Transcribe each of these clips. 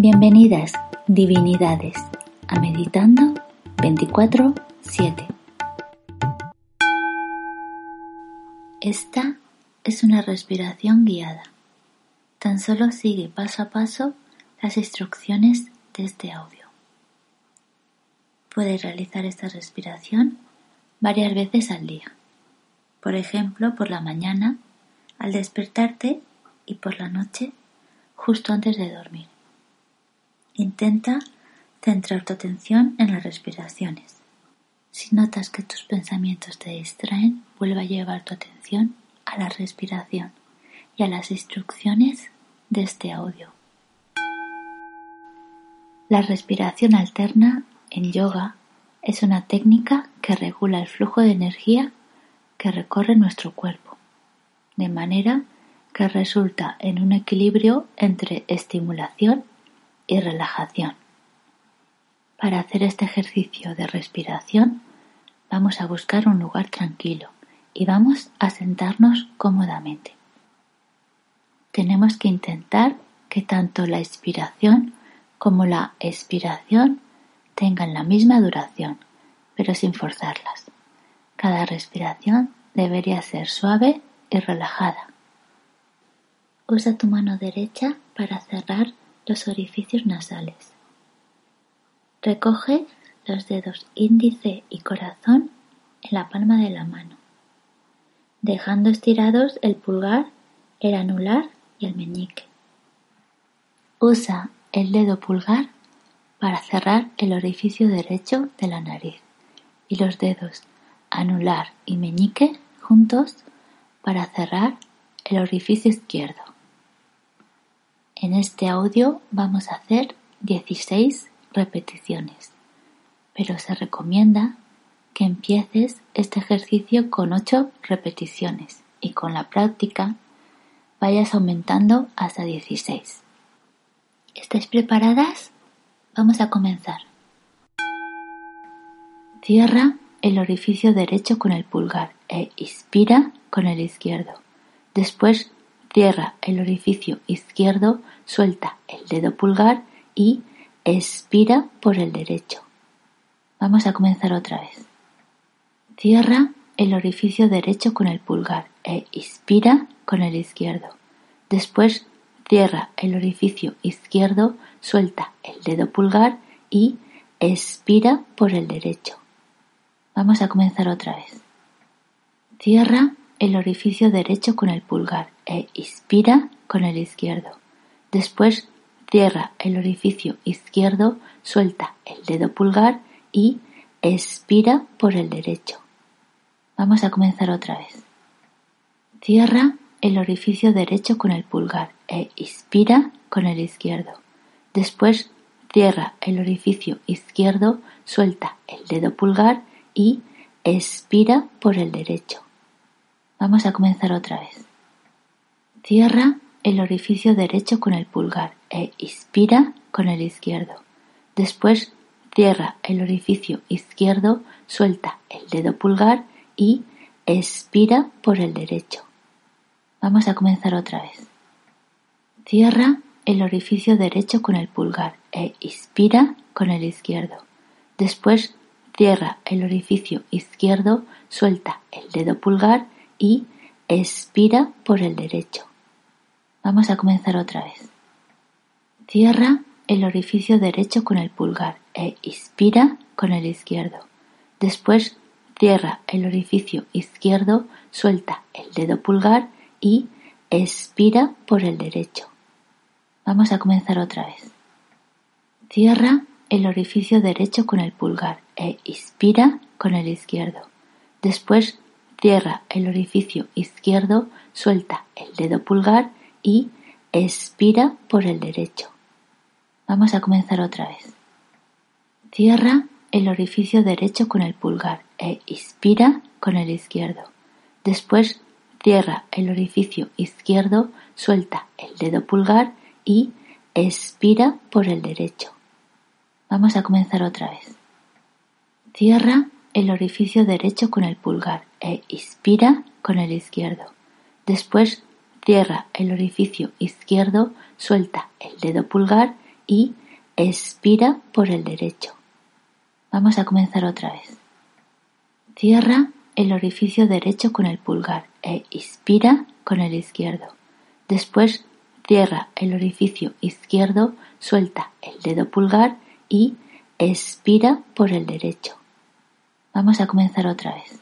Bienvenidas, divinidades, a Meditando 24-7. Esta es una respiración guiada. Tan solo sigue paso a paso las instrucciones de este audio. Puedes realizar esta respiración varias veces al día. Por ejemplo, por la mañana, al despertarte y por la noche, justo antes de dormir. Intenta centrar tu atención en las respiraciones. Si notas que tus pensamientos te distraen, vuelve a llevar tu atención a la respiración y a las instrucciones de este audio. La respiración alterna en yoga es una técnica que regula el flujo de energía que recorre nuestro cuerpo, de manera que resulta en un equilibrio entre estimulación y relajación. Para hacer este ejercicio de respiración vamos a buscar un lugar tranquilo y vamos a sentarnos cómodamente. Tenemos que intentar que tanto la inspiración como la expiración tengan la misma duración, pero sin forzarlas. Cada respiración debería ser suave y relajada. Usa tu mano derecha para cerrar los orificios nasales. Recoge los dedos índice y corazón en la palma de la mano, dejando estirados el pulgar, el anular y el meñique. Usa el dedo pulgar para cerrar el orificio derecho de la nariz y los dedos anular y meñique juntos para cerrar el orificio izquierdo. En este audio vamos a hacer 16 repeticiones, pero se recomienda que empieces este ejercicio con 8 repeticiones y con la práctica vayas aumentando hasta 16. ¿Estáis preparadas? Vamos a comenzar. Cierra el orificio derecho con el pulgar e inspira con el izquierdo. Después Cierra el orificio izquierdo, suelta el dedo pulgar y expira por el derecho. Vamos a comenzar otra vez. Cierra el orificio derecho con el pulgar e inspira con el izquierdo. Después cierra el orificio izquierdo, suelta el dedo pulgar y expira por el derecho. Vamos a comenzar otra vez. Cierra el orificio derecho con el pulgar e inspira con el izquierdo. Después cierra el orificio izquierdo, suelta el dedo pulgar y expira por el derecho. Vamos a comenzar otra vez. Cierra el orificio derecho con el pulgar e inspira con el izquierdo. Después cierra el orificio izquierdo, suelta el dedo pulgar y expira por el derecho. Vamos a comenzar otra vez. Cierra el orificio derecho con el pulgar e inspira con el izquierdo. Después cierra el orificio izquierdo, suelta el dedo pulgar y expira por el derecho. Vamos a comenzar otra vez. Cierra el orificio derecho con el pulgar e inspira con el izquierdo. Después cierra el orificio izquierdo, suelta el dedo pulgar y expira por el derecho. Vamos a comenzar otra vez. Cierra el orificio derecho con el pulgar e inspira con el izquierdo. Después cierra el orificio izquierdo, suelta el dedo pulgar y expira por el derecho. Vamos a comenzar otra vez. Cierra el orificio derecho con el pulgar e inspira con el izquierdo. Después cierra el orificio izquierdo, suelta el dedo pulgar y expira por el derecho. Vamos a comenzar otra vez. Cierra el orificio derecho con el pulgar e inspira con el izquierdo. Después cierra el orificio izquierdo, suelta el dedo pulgar y expira por el derecho. Vamos a comenzar otra vez. Cierra el orificio derecho con el pulgar e inspira con el izquierdo. Después cierra el orificio izquierdo, suelta el dedo pulgar y expira por el derecho. Vamos a comenzar otra vez. Cierra el orificio derecho con el pulgar e inspira con el izquierdo. Después cierra el orificio izquierdo, suelta el dedo pulgar y expira por el derecho. Vamos a comenzar otra vez.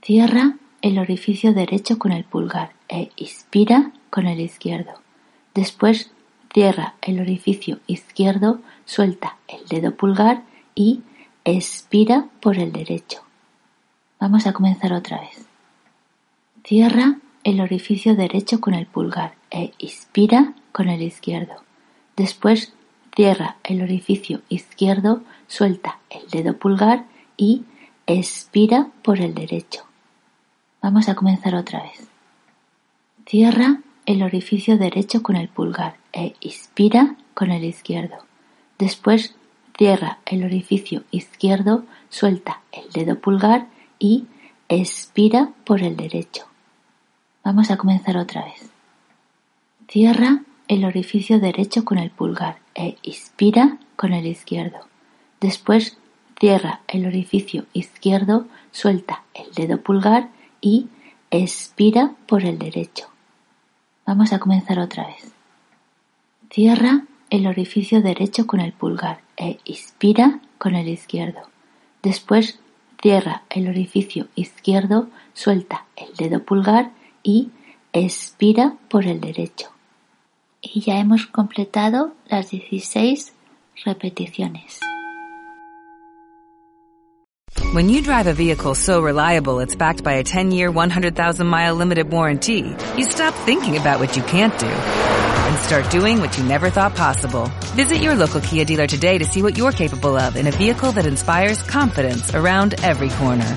Cierra el orificio derecho con el pulgar e inspira con el izquierdo. Después cierra el orificio izquierdo, suelta el dedo pulgar y expira por el derecho. Vamos a comenzar otra vez. Cierra el orificio derecho con el pulgar e inspira con el izquierdo. Después cierra el orificio izquierdo, suelta el dedo pulgar y expira por el derecho. Vamos a comenzar otra vez. Cierra el orificio derecho con el pulgar e inspira con el izquierdo. Después cierra el orificio izquierdo, suelta el dedo pulgar y expira por el derecho. Vamos a comenzar otra vez. Cierra el orificio derecho con el pulgar e inspira con el izquierdo. Después cierra el orificio izquierdo, suelta el dedo pulgar y expira por el derecho. Vamos a comenzar otra vez. Cierra el orificio derecho con el pulgar e inspira con el izquierdo. Después cierra el orificio izquierdo, suelta el dedo pulgar y expira por el derecho. Y ya hemos completado las 16 repeticiones. When you drive a vehicle so reliable it's backed by a 10-year, 100,000-mile limited warranty, you stop thinking about what you can't do and start doing what you never thought possible. Visit your local Kia dealer today to see what you're capable of in a vehicle that inspires confidence around every corner.